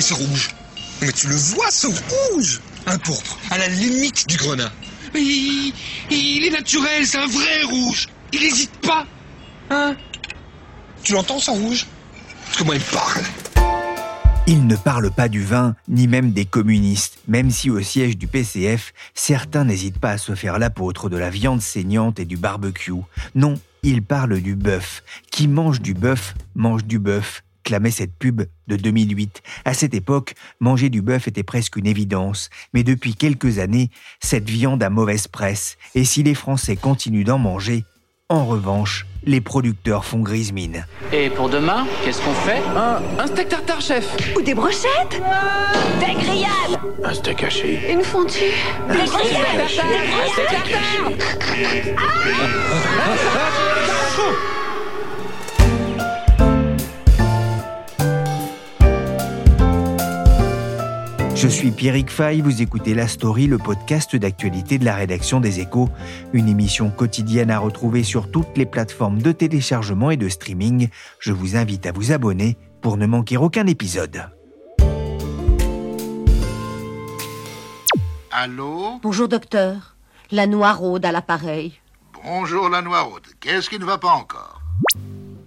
Et rouge Mais tu le vois, ce rouge Un pourpre, à la limite du grenat. Mais il, il est naturel, c'est un vrai rouge. Il n'hésite pas. Hein? Tu l'entends, ce rouge? Comment il parle Il ne parle pas du vin, ni même des communistes, même si au siège du PCF, certains n'hésitent pas à se faire l'apôtre de la viande saignante et du barbecue. Non, il parle du bœuf. Qui mange du bœuf, mange du bœuf clamait cette pub de 2008. À cette époque, manger du bœuf était presque une évidence, mais depuis quelques années, cette viande a mauvaise presse, et si les Français continuent d'en manger, en revanche, les producteurs font grise mine. Et pour demain, qu'est-ce qu'on fait? Un, un steak tartare, chef. Ou des brochettes? Des grillades! Un steak haché. Une fondue! Des grillades! Un steak tartare Je suis Pierrick Fay, vous écoutez La Story, le podcast d'actualité de la rédaction des Échos, une émission quotidienne à retrouver sur toutes les plateformes de téléchargement et de streaming. Je vous invite à vous abonner pour ne manquer aucun épisode. Allô? Bonjour docteur, la noiraude à l'appareil. Bonjour la noiraude. Qu'est-ce qui ne va pas encore?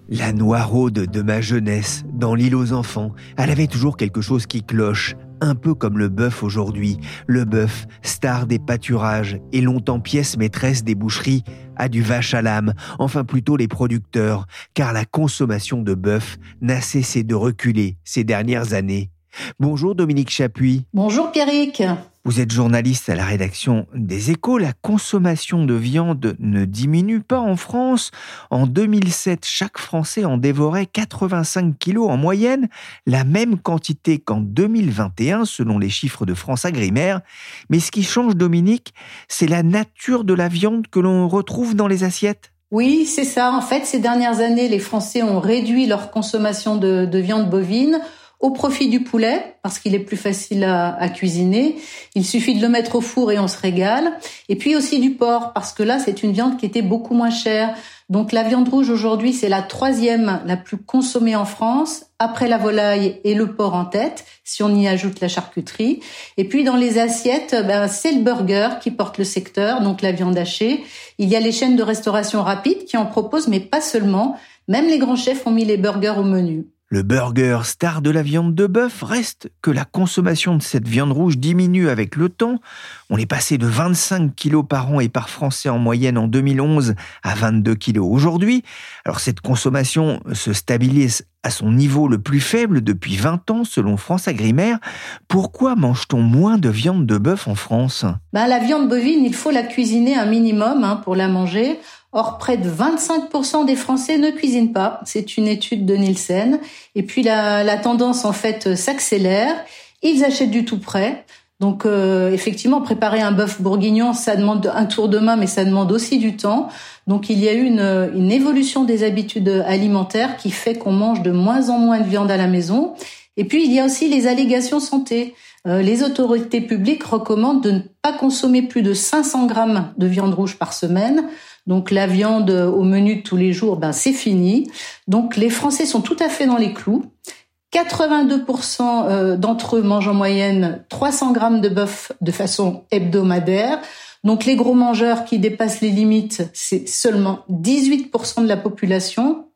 La noiraude de ma jeunesse, dans l'île aux enfants, elle avait toujours quelque chose qui cloche, un peu comme le bœuf aujourd'hui. Le bœuf, star des pâturages et longtemps pièce maîtresse des boucheries, a du vache à l'âme, enfin plutôt les producteurs, car la consommation de bœuf n'a cessé de reculer ces dernières années. Bonjour Dominique Chapuis. Bonjour Pierrick. Vous êtes journaliste à la rédaction des Échos. La consommation de viande ne diminue pas en France. En 2007, chaque Français en dévorait 85 kilos en moyenne, la même quantité qu'en 2021 selon les chiffres de France Agrimaire. Mais ce qui change, Dominique, c'est la nature de la viande que l'on retrouve dans les assiettes. Oui, c'est ça. En fait, ces dernières années, les Français ont réduit leur consommation de, de viande bovine au profit du poulet, parce qu'il est plus facile à, cuisiner. Il suffit de le mettre au four et on se régale. Et puis aussi du porc, parce que là, c'est une viande qui était beaucoup moins chère. Donc la viande rouge aujourd'hui, c'est la troisième la plus consommée en France, après la volaille et le porc en tête, si on y ajoute la charcuterie. Et puis dans les assiettes, ben, c'est le burger qui porte le secteur, donc la viande hachée. Il y a les chaînes de restauration rapide qui en proposent, mais pas seulement. Même les grands chefs ont mis les burgers au menu. Le burger star de la viande de bœuf reste que la consommation de cette viande rouge diminue avec le temps. On est passé de 25 kilos par an et par Français en moyenne en 2011 à 22 kilos aujourd'hui. Alors cette consommation se stabilise à son niveau le plus faible depuis 20 ans selon France Agrimaire. Pourquoi mange-t-on moins de viande de bœuf en France? Ben, La viande bovine, il faut la cuisiner un minimum hein, pour la manger. Or, près de 25% des Français ne cuisinent pas. C'est une étude de Nielsen. Et puis, la, la tendance, en fait, s'accélère. Ils achètent du tout prêt. Donc, euh, effectivement, préparer un bœuf bourguignon, ça demande un tour de main, mais ça demande aussi du temps. Donc, il y a eu une, une évolution des habitudes alimentaires qui fait qu'on mange de moins en moins de viande à la maison. Et puis, il y a aussi les allégations santé. Euh, les autorités publiques recommandent de ne pas consommer plus de 500 grammes de viande rouge par semaine. Donc la viande au menu de tous les jours, ben c'est fini. Donc les Français sont tout à fait dans les clous. 82% d'entre eux mangent en moyenne 300 grammes de bœuf de façon hebdomadaire. Donc les gros mangeurs qui dépassent les limites, c'est seulement 18% de la population.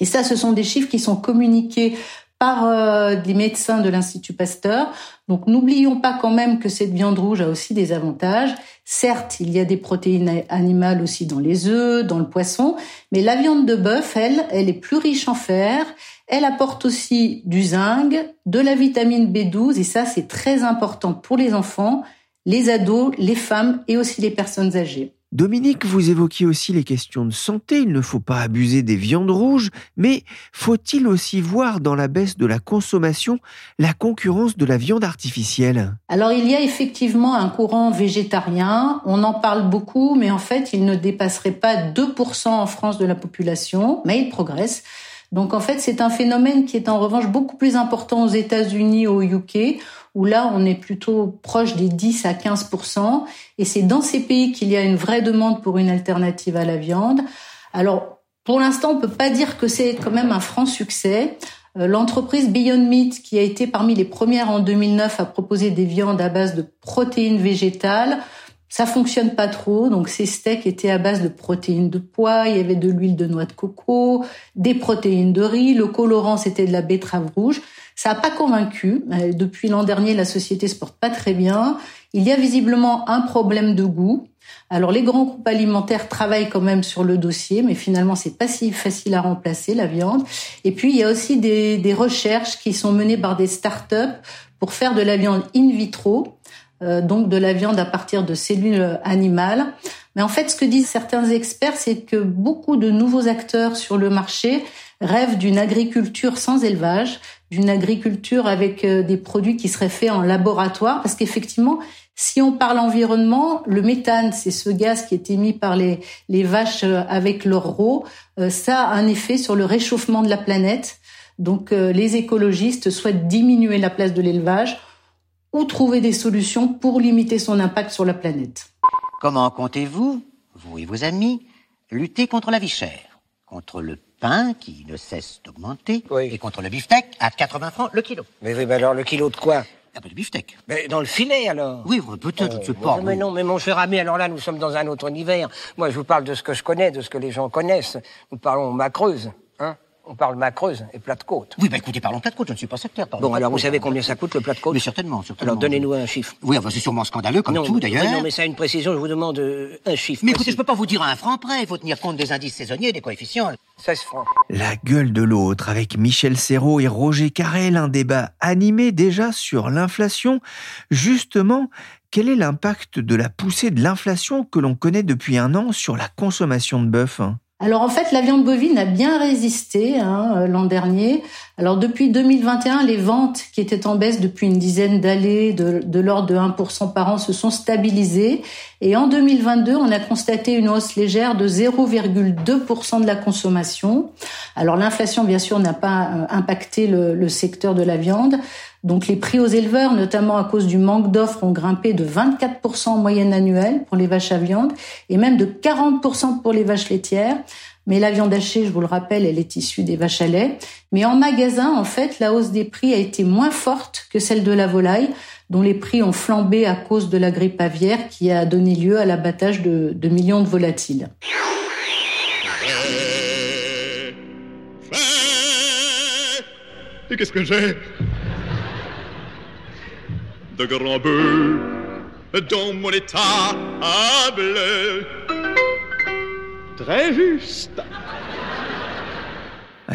Et ça, ce sont des chiffres qui sont communiqués par euh, des médecins de l'Institut Pasteur. Donc n'oublions pas quand même que cette viande rouge a aussi des avantages. Certes, il y a des protéines animales aussi dans les œufs, dans le poisson, mais la viande de bœuf, elle, elle est plus riche en fer. Elle apporte aussi du zinc, de la vitamine B12, et ça c'est très important pour les enfants, les ados, les femmes et aussi les personnes âgées. Dominique, vous évoquiez aussi les questions de santé. Il ne faut pas abuser des viandes rouges, mais faut-il aussi voir dans la baisse de la consommation la concurrence de la viande artificielle? Alors il y a effectivement un courant végétarien. On en parle beaucoup, mais en fait il ne dépasserait pas 2% en France de la population, mais il progresse. Donc en fait c'est un phénomène qui est en revanche beaucoup plus important aux États-Unis, au UK où là, on est plutôt proche des 10 à 15% Et c'est dans ces pays qu'il y a une vraie demande pour une alternative à la viande. Alors, pour l'instant, on peut pas dire que c'est quand même un franc succès. Euh, l'entreprise Beyond Meat, qui a été parmi les premières en 2009 à proposer des viandes à base de protéines végétales, ça fonctionne pas trop. Donc ces steaks étaient à base de protéines de pois, il y avait de l'huile de noix de coco, des protéines de riz, le colorant c'était de la betterave rouge. Ça n'a pas convaincu. Euh, depuis l'an dernier, la société se porte pas très bien. Il y a visiblement un problème de goût. Alors les grands groupes alimentaires travaillent quand même sur le dossier, mais finalement c'est pas si facile à remplacer la viande. Et puis il y a aussi des, des recherches qui sont menées par des start-up pour faire de la viande in vitro, donc de la viande à partir de cellules animales. Mais en fait, ce que disent certains experts, c'est que beaucoup de nouveaux acteurs sur le marché rêvent d'une agriculture sans élevage, d'une agriculture avec euh, des produits qui seraient faits en laboratoire, parce qu'effectivement, si on parle environnement, le méthane, c'est ce gaz qui est émis par les, les vaches euh, avec leur euh, ça a un effet sur le réchauffement de la planète. Donc les écologistes souhaitent diminuer la place de l'élevage ou trouver des solutions pour limiter son impact sur la planète. Comment comptez-vous, vous et vos amis, lutter contre la vie chère, contre le pain qui ne cesse d'augmenter et contre le beefsteak à 80 francs le kilo. Mais oui, mais alors le kilo de quoi? Un peu de beefsteak. Mais dans le filet alors Oui, peut-être, je sais pas. Mais non, mais mon cher ami, alors là nous sommes dans un autre univers. Moi je vous parle de ce que je connais, de ce que les gens connaissent. Nous parlons macreuse, on parle macreuse et plat de côte. Oui, bah écoutez, parlons plat de côte, je ne suis pas sectaire. Bon, alors vous savez combien ça coûte le plat de côte Mais certainement, certainement. Alors donnez-nous un chiffre. Oui, enfin, c'est sûrement scandaleux, comme tout d'ailleurs. non, mais ça a une précision, je vous demande euh, un chiffre. Mais écoutez, je peux pas vous dire un franc près, il faut tenir compte des indices saisonniers des coefficients. 16 francs. La gueule de l'autre, avec Michel Serrault et Roger Carrel, un débat animé déjà sur l'inflation. Justement, quel est l'impact de la poussée de l'inflation que l'on connaît depuis un an sur la consommation de bœuf alors en fait, la viande bovine a bien résisté hein, euh, l'an dernier. Alors depuis 2021, les ventes qui étaient en baisse depuis une dizaine d'années, de, de l'ordre de 1% par an, se sont stabilisées. Et en 2022, on a constaté une hausse légère de 0,2% de la consommation. Alors l'inflation, bien sûr, n'a pas euh, impacté le, le secteur de la viande. Donc les prix aux éleveurs, notamment à cause du manque d'offres, ont grimpé de 24% en moyenne annuelle pour les vaches à viande et même de 40% pour les vaches laitières. Mais la viande hachée, je vous le rappelle, elle est issue des vaches à lait. Mais en magasin, en fait, la hausse des prix a été moins forte que celle de la volaille, dont les prix ont flambé à cause de la grippe aviaire qui a donné lieu à l'abattage de, millions de volatiles. Et qu'est-ce que j'ai? De grands bœufs dans mon étable. Très juste.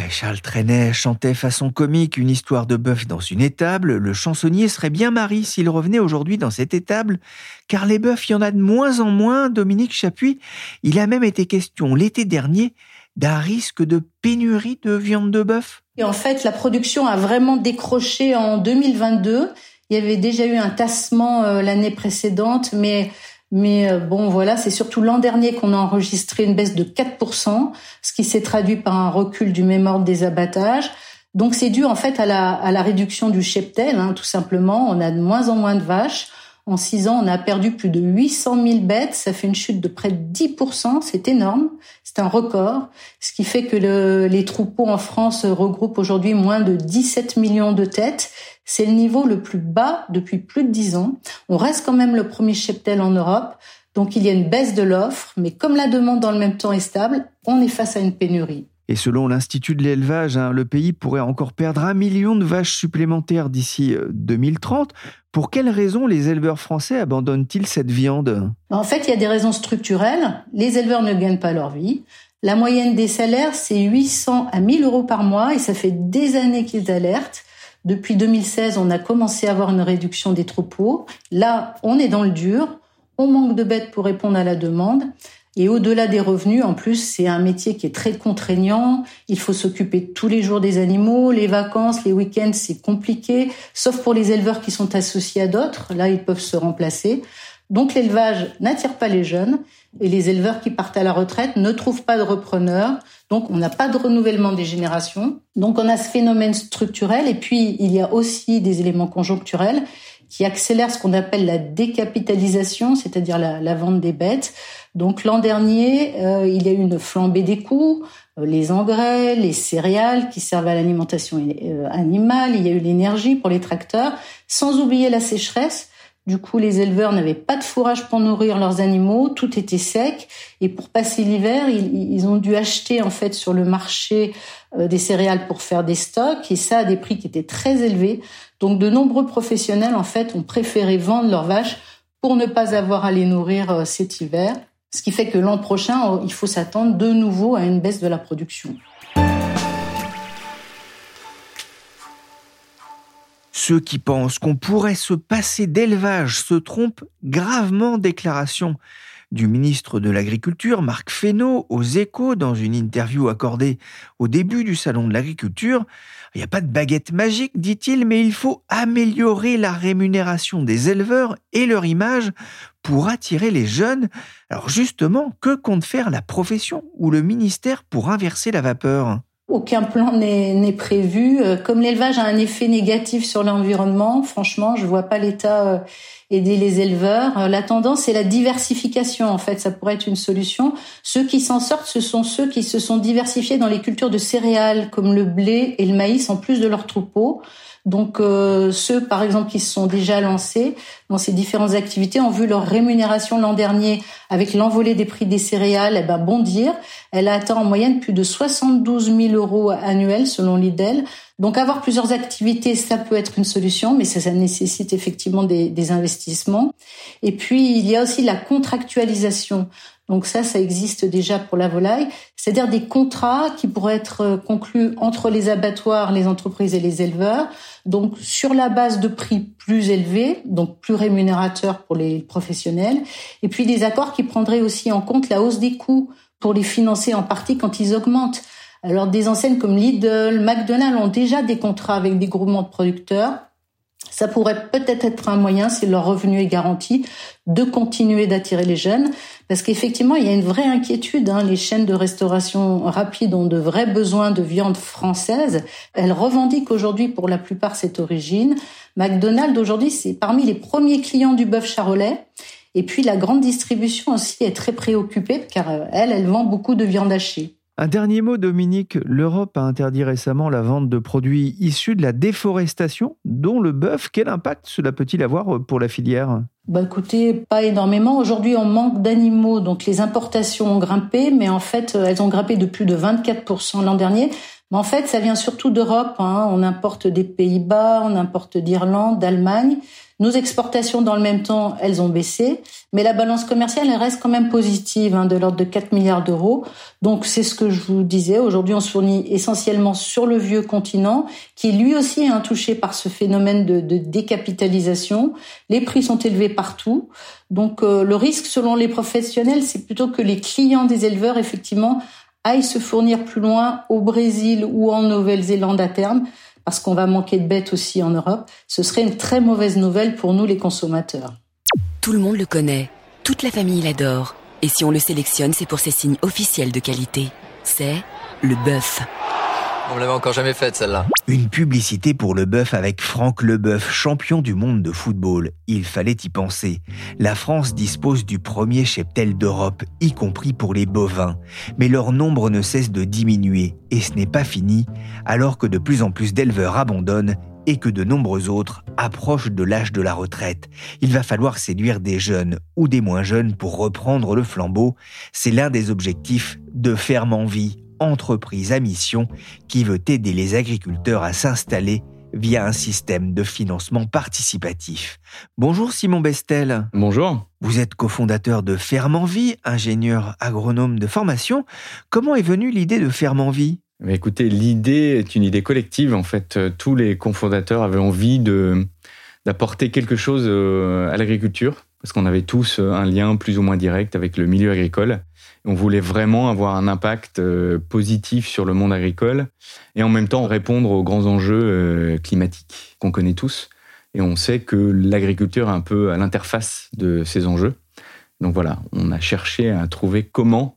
Charles Trenet chantait façon comique une histoire de bœuf dans une étable. Le chansonnier serait bien mari s'il revenait aujourd'hui dans cette étable, car les bœufs, il y en a de moins en moins. Dominique Chapuis, il a même été question l'été dernier d'un risque de pénurie de viande de bœuf. Et en fait, la production a vraiment décroché en 2022 il y avait déjà eu un tassement euh, l'année précédente, mais mais euh, bon, voilà, c'est surtout l'an dernier qu'on a enregistré une baisse de 4%, ce qui s'est traduit par un recul du même ordre des abattages. Donc c'est dû en fait à la, à la réduction du cheptel, hein, tout simplement. On a de moins en moins de vaches. En six ans, on a perdu plus de 800 000 bêtes. Ça fait une chute de près de 10%. C'est énorme. C'est un record. Ce qui fait que le, les troupeaux en France regroupent aujourd'hui moins de 17 millions de têtes. C'est le niveau le plus bas depuis plus de 10 ans. On reste quand même le premier cheptel en Europe. Donc il y a une baisse de l'offre, mais comme la demande dans le même temps est stable, on est face à une pénurie. Et selon l'Institut de l'élevage, hein, le pays pourrait encore perdre un million de vaches supplémentaires d'ici 2030. Euh, Pour quelles raisons les éleveurs français abandonnent-ils cette viande? En fait, il y a des raisons structurelles. Les éleveurs ne gagnent pas leur vie. La moyenne des salaires, c'est 800 à 1000 euros par mois et ça fait des années qu'ils alertent. Depuis 2016, on a commencé à avoir une réduction des troupeaux. Là, on est dans le dur. On manque de bêtes pour répondre à la demande. Et au-delà des revenus, en plus, c'est un métier qui est très contraignant. Il faut s'occuper tous les jours des animaux, les vacances, les week-ends, c'est compliqué, sauf pour les éleveurs qui sont associés à d'autres. Là, ils peuvent se remplacer. Donc l'élevage n'attire pas les jeunes et les éleveurs qui partent à la retraite ne trouvent pas de repreneurs. Donc on n'a pas de renouvellement des générations. Donc on a ce phénomène structurel et puis il y a aussi des éléments conjoncturels qui accélèrent ce qu'on appelle la décapitalisation, c'est-à-dire la, vente des bêtes. Donc l'an dernier, euh, il y a eu une flambée des coûts, euh, les engrais, les céréales qui servent à l'alimentation euh, animale, il y a eu l'énergie pour les tracteurs, sans oublier la sécheresse. Du coup, les éleveurs n'avaient pas de fourrage pour nourrir leurs animaux, tout était sec. Et pour passer l'hiver, ils, ont dû acheter en fait sur le marché euh, des céréales pour faire des stocks, et ça à des prix qui étaient très élevés. Donc, de nombreux professionnels en fait ont préféré vendre leurs vaches pour ne pas avoir à les nourrir euh, cet hiver. Ce qui fait que l'an prochain, il faut s'attendre de nouveau à une baisse de la production. Ceux qui pensent qu'on pourrait se passer d'élevage se trompent gravement. Déclaration du ministre de l'Agriculture, Marc Fesneau, aux échos dans une interview accordée au début du Salon de l'Agriculture. Il n'y a pas de baguette magique, dit-il, mais il faut améliorer la rémunération des éleveurs et leur image pour attirer les jeunes. Alors justement, que compte faire la profession ou le ministère pour inverser la vapeur? Aucun plan n'est prévu. Euh, comme l'élevage a un effet négatif sur l'environnement, franchement, je vois pas l'État euh, aider les éleveurs. Euh, la tendance, c'est la diversification. En fait, ça pourrait être une solution. Ceux qui s'en sortent, ce sont ceux qui se sont diversifiés dans les cultures de céréales, comme le blé et le maïs, en plus de leurs troupeaux. Donc euh, ceux, par exemple, qui se sont déjà lancés dans ces différentes activités ont vu leur rémunération l'an dernier, avec l'envolée des prix des céréales, eh ben, bondir. Elle a atteint en moyenne plus de 72 000 euros annuels selon l'IDEL. Donc avoir plusieurs activités, ça peut être une solution, mais ça, ça nécessite effectivement des, des investissements. Et puis il y a aussi la contractualisation. Donc ça, ça existe déjà pour la volaille, c'est-à-dire des contrats qui pourraient être conclus entre les abattoirs, les entreprises et les éleveurs, donc sur la base de prix plus élevés, donc plus rémunérateurs pour les professionnels, et puis des accords qui prendraient aussi en compte la hausse des coûts pour les financer en partie quand ils augmentent. Alors des enseignes comme Lidl, McDonald's ont déjà des contrats avec des groupements de producteurs ça pourrait peut-être être un moyen, si leur revenu est garanti, de continuer d'attirer les jeunes, parce qu'effectivement, il y a une vraie inquiétude. Hein. Les chaînes de restauration rapide ont de vrais besoins de viande française. Elles revendiquent aujourd'hui pour la plupart cette origine. McDonald's aujourd'hui, c'est parmi les premiers clients du bœuf charolais. Et puis la grande distribution aussi est très préoccupée, car euh, elle, elle vend beaucoup de viande hachée. Un dernier mot, Dominique. L'Europe a interdit récemment la vente de produits issus de la déforestation, dont le bœuf. Quel impact cela peut-il avoir pour la filière? Bah écoutez, pas énormément. Aujourd'hui, on manque d'animaux, donc les importations ont grimpé, mais en fait, elles ont grimpé de plus de 24% l'an dernier. Mais en fait, ça vient surtout d'Europe. Hein. On importe des Pays-Bas, on importe d'Irlande, d'Allemagne. Nos exportations, dans le même temps, elles ont baissé, mais la balance commerciale, elle reste quand même positive, hein, de l'ordre de 4 milliards d'euros. Donc c'est ce que je vous disais. Aujourd'hui, on se fournit essentiellement sur le vieux continent, qui lui aussi est touché par ce phénomène de, décapitalisation. Les prix sont élevés partout. Donc euh, le risque, selon les professionnels, c'est plutôt que les clients des éleveurs, effectivement, aillent se fournir plus loin au Brésil ou en Nouvelle-Zélande à terme parce qu'on va manquer de bêtes aussi en Europe, ce serait une très mauvaise nouvelle pour nous les consommateurs. Tout le monde le connaît, toute la famille l'adore, et si on le sélectionne, c'est pour ses signes officiels de qualité. C'est le bœuf. On l'avait encore jamais faite celle-là. Une publicité pour le bœuf avec Franck Leboeuf, champion du monde de football. Il fallait y penser. La France dispose du premier cheptel d'Europe, y compris pour les bovins. Mais leur nombre ne cesse de diminuer, et ce n'est pas fini, alors que de plus en plus d'éleveurs abandonnent et que de nombreux autres approchent de l'âge de la retraite. Il va falloir séduire des jeunes ou des moins jeunes pour reprendre le flambeau. C'est l'un des objectifs de Ferme en Vie, entreprise à mission qui veut aider les agriculteurs à s'installer via un système de financement participatif. Bonjour Simon Bestel. Bonjour. Vous êtes cofondateur de Ferme en Vie, ingénieur agronome de formation. Comment est venue l'idée de Ferme en Vie Écoutez, l'idée est une idée collective. En fait, tous les cofondateurs avaient envie de d'apporter quelque chose euh, à l'agriculture parce qu'on avait tous un lien plus ou moins direct avec le milieu agricole. On voulait vraiment avoir un impact positif sur le monde agricole et en même temps répondre aux grands enjeux climatiques qu'on connaît tous. Et on sait que l'agriculture est un peu à l'interface de ces enjeux. Donc voilà, on a cherché à trouver comment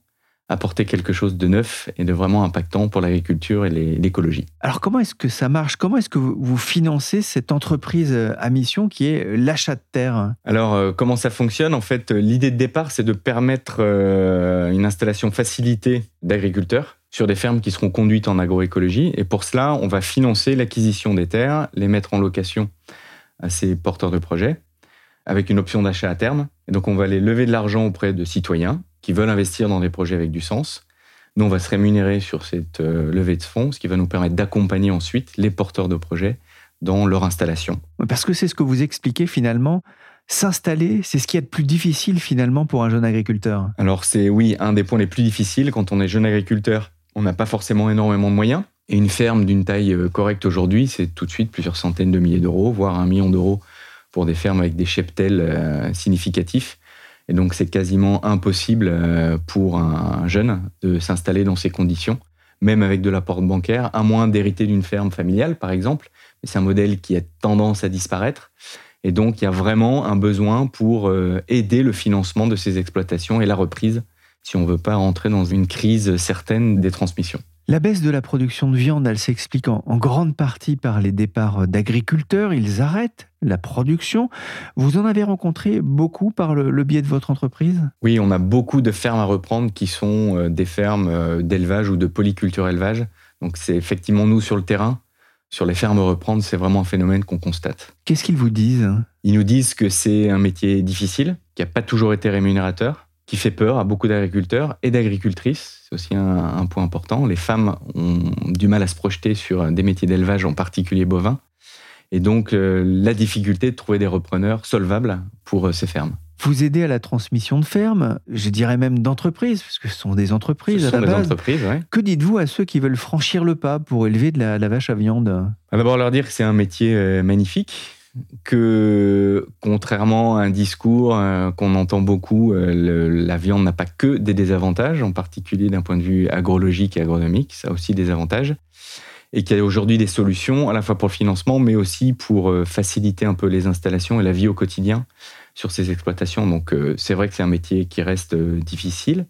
apporter quelque chose de neuf et de vraiment impactant pour l'agriculture et l'écologie. Alors comment est-ce que ça marche? Comment est-ce que vous financez cette entreprise euh, à mission qui est euh, l'achat de terre? Alors euh, comment ça fonctionne? En fait, l'idée de départ, c'est de permettre une installation facilitée d'agriculteurs sur des fermes qui seront conduites en agroécologie. Et pour cela, on va financer l'acquisition des terres, les mettre en location à ces porteurs de projets avec une option d'achat à terme. Et donc on va aller lever de l'argent auprès de citoyens qui veulent investir dans des projets avec du sens. Nous, on va se rémunérer sur cette euh, levée de fonds, ce qui va nous permettre d'accompagner ensuite les porteurs de projets dans leur installation. Parce que c'est ce que vous expliquez finalement. S'installer, c'est ce qui est le plus difficile finalement pour un jeune agriculteur. Alors c'est oui, un des points les plus difficiles quand on est jeune agriculteur. On n'a pas forcément énormément de moyens. Et une ferme d'une taille euh, correcte aujourd'hui, c'est tout de suite plusieurs centaines de milliers d'euros, voire un million d'euros pour des fermes avec des cheptels euh, significatifs. Et donc, c'est quasiment impossible euh, pour un jeune de s'installer dans ces conditions, même avec de l'apport bancaire, à moins d'hériter d'une ferme familiale, par exemple. Mais c'est un modèle qui a tendance à disparaître. Et donc, il y a vraiment un besoin pour euh, aider le financement de ces exploitations et la reprise, si on ne veut pas rentrer dans une crise certaine des transmissions. La baisse de la production de viande, elle s'explique en, grande partie par les départs d'agriculteurs. Ils arrêtent la production. Vous en avez rencontré beaucoup par le, biais de votre entreprise? Oui, on a beaucoup de fermes à reprendre qui sont euh, des fermes euh, d'élevage ou de polyculture élevage. Donc c'est effectivement nous sur le terrain. Sur les fermes à reprendre, c'est vraiment un phénomène qu'on constate. Qu'est-ce qu'ils vous disent? Ils nous disent que c'est un métier difficile, qui n'a pas toujours été rémunérateur, qui fait peur à beaucoup d'agriculteurs et d'agricultrices. C'est aussi un, point important. Les femmes ont du mal à se projeter sur des métiers d'élevage, en particulier bovins. Et donc, euh, la difficulté de trouver des repreneurs solvables pour euh, ces fermes. Vous aidez à la transmission de fermes, je dirais même d'entreprises, parce que ce sont des entreprises à la base. entreprises, Que dites-vous à ceux qui veulent franchir le pas pour élever de la, la vache à viande? D'abord leur dire que c'est un métier euh, magnifique, que contrairement à un discours euh, qu'on entend beaucoup, euh, la viande n'a pas que des désavantages, en particulier d'un point de vue agrologique et agronomique, ça a aussi des avantages, et qu'il y a aujourd'hui des solutions à la fois pour le financement, mais aussi pour euh, faciliter un peu les installations et la vie au quotidien sur ces exploitations. Donc c'est vrai que c'est un métier qui reste difficile,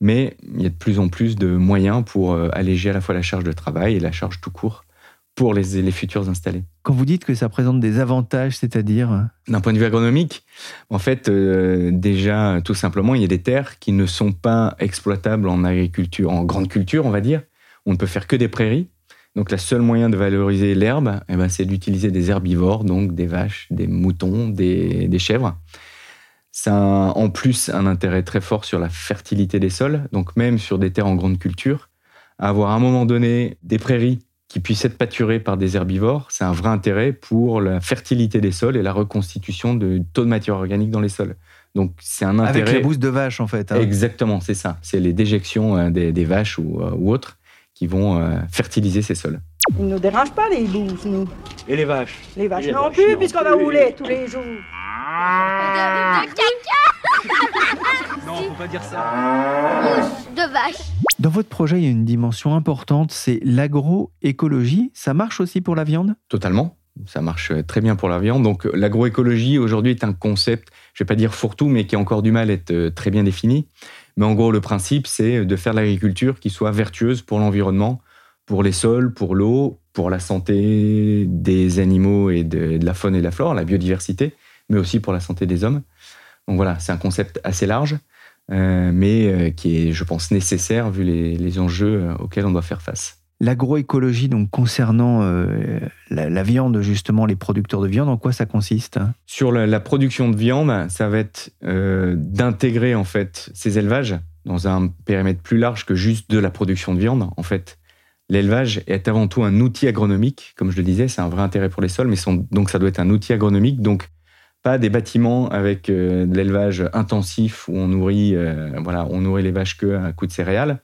mais il y a de plus en plus de moyens pour alléger à la fois la charge de travail et la charge tout court pour les, les futurs installés. Quand vous dites que ça présente des avantages, c'est-à-dire D'un point de vue agronomique, en fait, euh, déjà, tout simplement, il y a des terres qui ne sont pas exploitables en agriculture, en grande culture, on va dire. On ne peut faire que des prairies. Donc, le seul moyen de valoriser l'herbe, eh ben, c'est d'utiliser des herbivores, donc des vaches, des moutons, des, des chèvres. Ça a en plus un intérêt très fort sur la fertilité des sols. Donc, même sur des terres en grande culture, avoir à un moment donné des prairies qui puissent être pâturés par des herbivores, c'est un vrai intérêt pour la fertilité des sols et la reconstitution de taux de matière organique dans les sols. Donc c'est un intérêt. Avec les bousses de vaches en fait. Hein. Exactement, c'est ça. C'est les déjections euh, des, vaches ou, euh, ou, autres qui vont euh, fertiliser ces sols. Ils ne nous dérangent pas les bousses, nous. Et les vaches Les vaches non plus, puisqu'on va rouler tous les jours. non, faut pas dire ça. de vaches. Dans votre projet, il y a une dimension importante, c'est l'agroécologie. Ça marche aussi pour la viande? Totalement. Ça marche très bien pour la viande. Donc l'agroécologie aujourd'hui est un concept, je ne vais pas dire fourre-tout, mais qui a encore du mal à être euh, très bien défini. Mais en gros, le principe, c'est de faire de l'agriculture qui soit vertueuse pour l'environnement, pour les sols, pour l'eau, pour la santé des animaux et de, la faune et de la flore, la biodiversité, mais aussi pour la santé des hommes. Donc voilà, c'est un concept assez large. Euh, mais euh, qui est, je pense, nécessaire vu les, enjeux euh, auxquels on doit faire face. L'agroécologie, donc concernant la, viande, justement, les producteurs de viande, en quoi ça consiste? Sur la, production de viande, ça va être d'intégrer en fait ces élevages dans un périmètre plus large que juste de la production de viande. En fait, l'élevage est avant tout un outil agronomique, comme je le disais, c'est un vrai intérêt pour les sols, mais donc ça doit être un outil agronomique. Donc pas des bâtiments avec euh, de l'élevage intensif où on nourrit, euh, voilà, on nourrit les vaches que à coup de céréales,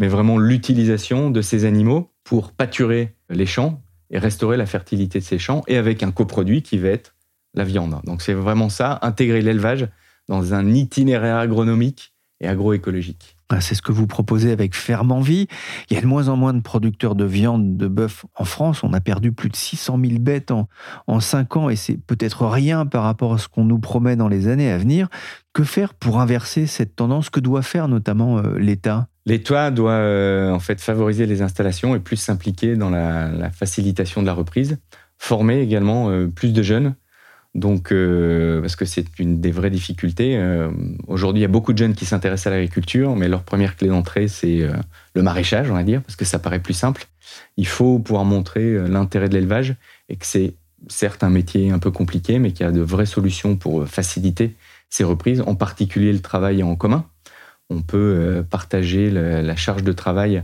mais vraiment l'utilisation de ces animaux pour pâturer les champs et restaurer la fertilité de ces champs, et avec un coproduit qui va être la viande. Donc c'est vraiment ça, intégrer l'élevage dans un itinéraire agronomique et agroécologique. Ah, c'est ce que vous proposez avec Ferme Vie. Il y a de moins en moins de producteurs de viande de bœuf en France. On a perdu plus de 600 000 bêtes en, en 5 ans et c'est peut-être rien par rapport à ce qu'on nous promet dans les années à venir. Que faire pour inverser cette tendance? Que doit faire notamment euh, l'État? L'État doit euh, en fait favoriser les installations et plus s'impliquer dans la, facilitation de la reprise. Former également euh, plus de jeunes donc, euh, parce que c'est une des vraies difficultés. Euh, aujourd'hui, il y a beaucoup de jeunes qui s'intéressent à l'agriculture, mais leur première clé d'entrée, c'est euh, le maraîchage, on va dire, parce que ça paraît plus simple. Il faut pouvoir montrer l'intérêt de l'élevage et que c'est certes un métier un peu compliqué, mais qu'il y a de vraies solutions pour faciliter ces reprises, en particulier le travail en commun. On peut partager la charge de travail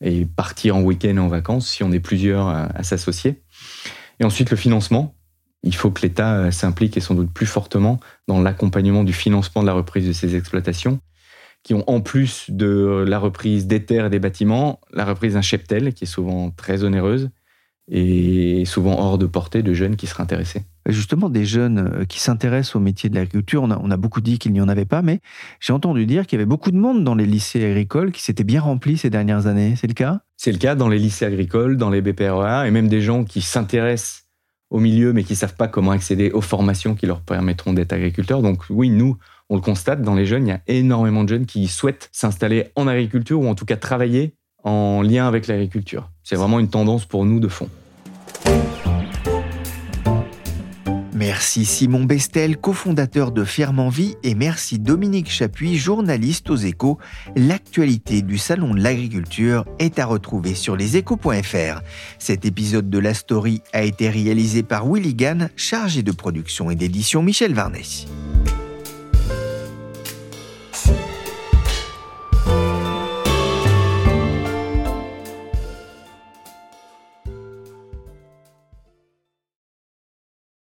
et partir en week-end en vacances si on est plusieurs à s'associer. Et ensuite, le financement il faut que l'État euh, s'implique et sans doute plus fortement dans l'accompagnement du financement de la reprise de ces exploitations, qui ont en plus de la reprise des terres et des bâtiments, la reprise d'un cheptel qui est souvent très onéreuse et souvent hors de portée de jeunes qui seraient intéressés. Justement, des jeunes euh, qui s'intéressent au métier de l'agriculture, on a, on a, beaucoup dit qu'il n'y en avait pas, mais j'ai entendu dire qu'il y avait beaucoup de monde dans les lycées agricoles qui s'étaient bien remplis ces dernières années. C'est le cas? C'est le cas dans les lycées agricoles, dans les BPREA, et même des gens qui s'intéressent au milieu, mais qui ne savent pas comment accéder aux formations qui leur permettront d'être agriculteurs. Donc oui, nous, on le constate, dans les jeunes, il y a énormément de jeunes qui souhaitent s'installer en agriculture ou en tout cas travailler en lien avec l'agriculture. C'est vraiment une tendance pour nous de fond. Merci Simon Bestel, cofondateur de Ferme en Vie, et merci Dominique Chapuis, journaliste aux échos. L'actualité du Salon de l'Agriculture est à retrouver sur leséchos.fr. Cet épisode de la story a été réalisé par Willy Gann, chargé de production et d'édition Michel Varney.